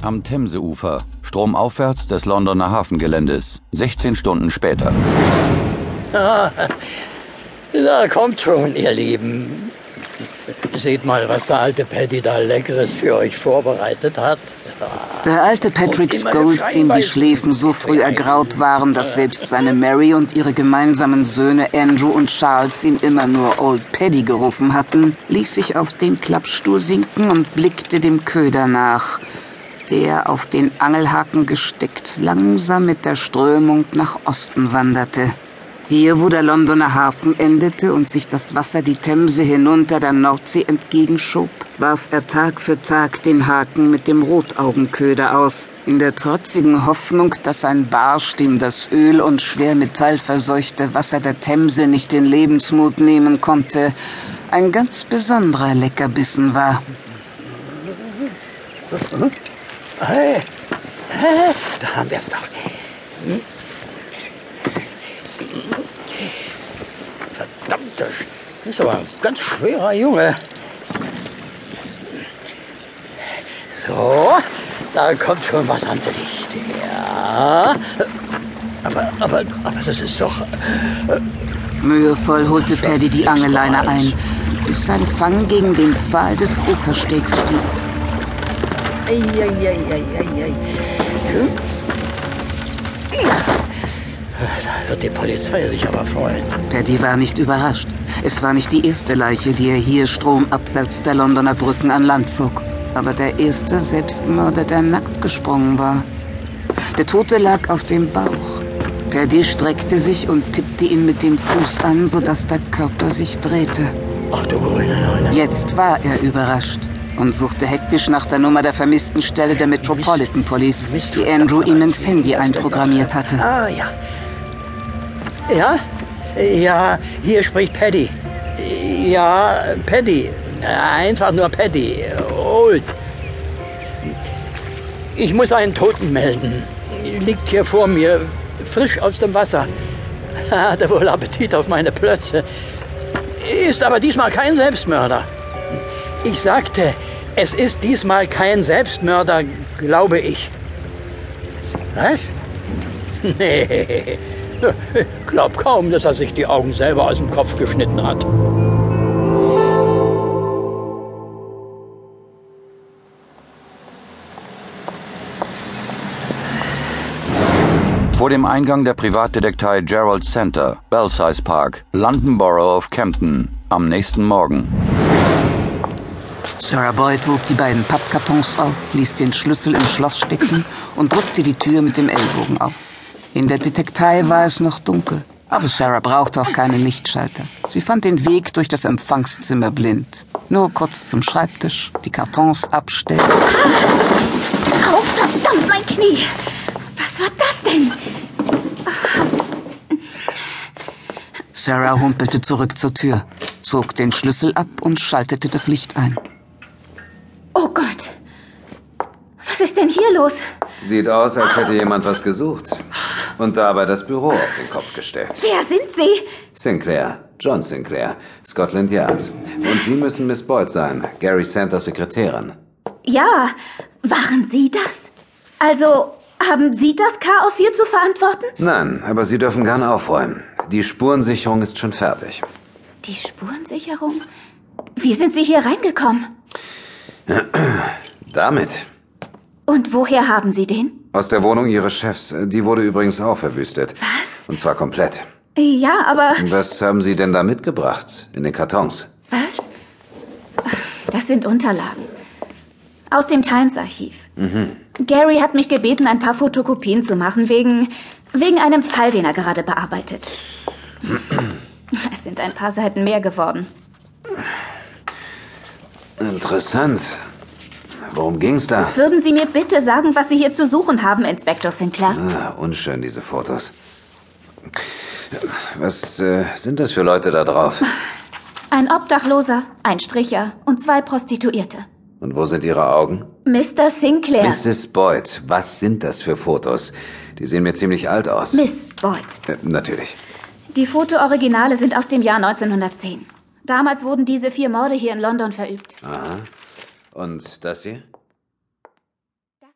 Am Themseufer, stromaufwärts des Londoner Hafengeländes, 16 Stunden später. Ah, na, kommt schon, ihr Lieben. Seht mal, was der alte Paddy da Leckeres für euch vorbereitet hat. Der alte Patrick Scholes, dem die Schläfen so früh ergraut waren, dass selbst seine Mary und ihre gemeinsamen Söhne Andrew und Charles ihn immer nur Old Paddy gerufen hatten, ließ sich auf den Klappstuhl sinken und blickte dem Köder nach, der auf den Angelhaken gesteckt langsam mit der Strömung nach Osten wanderte. Hier, wo der Londoner Hafen endete und sich das Wasser die Themse hinunter der Nordsee entgegenschob, warf er Tag für Tag den Haken mit dem Rotaugenköder aus, in der trotzigen Hoffnung, dass ein Barsch, dem das Öl und schwermetallverseuchte Wasser der Themse nicht den Lebensmut nehmen konnte, ein ganz besonderer Leckerbissen war. Hey, hey, da haben wir es doch. Verdammt, das ist aber ein ganz schwerer Junge. So, da kommt schon was ans Licht. Ja. Aber, aber, aber das ist doch. Äh, Mühevoll holte Paddy die Angelleine ein, bis sein Fang gegen den Pfahl des Uferstegs stieß. Eieieiei. Hm? Da wird die Polizei sich aber freuen. Paddy war nicht überrascht. Es war nicht die erste Leiche, die er hier stromabwärts der Londoner Brücken an Land zog. Aber der erste Selbstmörder, der nackt gesprungen war. Der Tote lag auf dem Bauch. Paddy streckte sich und tippte ihn mit dem Fuß an, sodass der Körper sich drehte. Ach du grüne Neune. Jetzt war er überrascht und suchte hektisch nach der Nummer der vermissten Stelle der Metropolitan Police, die Andrew ihm ins Handy einprogrammiert hatte. Ah, ja. Ja? Ja, hier spricht Paddy. Ja, Paddy. Einfach nur Paddy. Old. Ich muss einen Toten melden. Liegt hier vor mir, frisch aus dem Wasser. Hatte wohl Appetit auf meine Plötze. Ist aber diesmal kein Selbstmörder. Ich sagte, es ist diesmal kein Selbstmörder, glaube ich. Was? Nee. Glaub kaum, dass er sich die Augen selber aus dem Kopf geschnitten hat. Vor dem Eingang der Privatdetektei Gerald Center, Belsize Park, London Borough of Kempton, am nächsten Morgen. Sarah Boyd hob die beiden Pappkartons auf, ließ den Schlüssel im Schloss stecken und drückte die Tür mit dem Ellbogen auf. In der Detektei war es noch dunkel, aber Sarah brauchte auch keine Lichtschalter. Sie fand den Weg durch das Empfangszimmer blind. Nur kurz zum Schreibtisch, die Kartons abstellen. Au, verdammt, mein Knie! Was war das denn? Sarah humpelte zurück zur Tür, zog den Schlüssel ab und schaltete das Licht ein. Oh Gott! Was ist denn hier los? Sieht aus, als hätte jemand was gesucht. Und dabei das Büro auf den Kopf gestellt. Wer sind Sie? Sinclair, John Sinclair, Scotland Yard. Und Sie müssen Miss Boyd sein, Gary Santers Sekretärin. Ja, waren Sie das? Also, haben Sie das Chaos hier zu verantworten? Nein, aber Sie dürfen gern aufräumen. Die Spurensicherung ist schon fertig. Die Spurensicherung? Wie sind Sie hier reingekommen? Damit. Und woher haben Sie den? Aus der Wohnung Ihres Chefs. Die wurde übrigens auch verwüstet. Was? Und zwar komplett. Ja, aber. Was haben Sie denn da mitgebracht? In den Kartons? Was? Das sind Unterlagen. Aus dem Times-Archiv. Mhm. Gary hat mich gebeten, ein paar Fotokopien zu machen, wegen. wegen einem Fall, den er gerade bearbeitet. Es sind ein paar Seiten mehr geworden. Interessant. Worum ging's da? Würden Sie mir bitte sagen, was Sie hier zu suchen haben, Inspektor Sinclair? Ah, unschön, diese Fotos. Was äh, sind das für Leute da drauf? Ein Obdachloser, ein Stricher und zwei Prostituierte. Und wo sind Ihre Augen? Mr. Sinclair. Mrs. Boyd, was sind das für Fotos? Die sehen mir ziemlich alt aus. Miss Boyd. Äh, natürlich. Die Fotooriginale sind aus dem Jahr 1910. Damals wurden diese vier Morde hier in London verübt. Aha. Und das hier?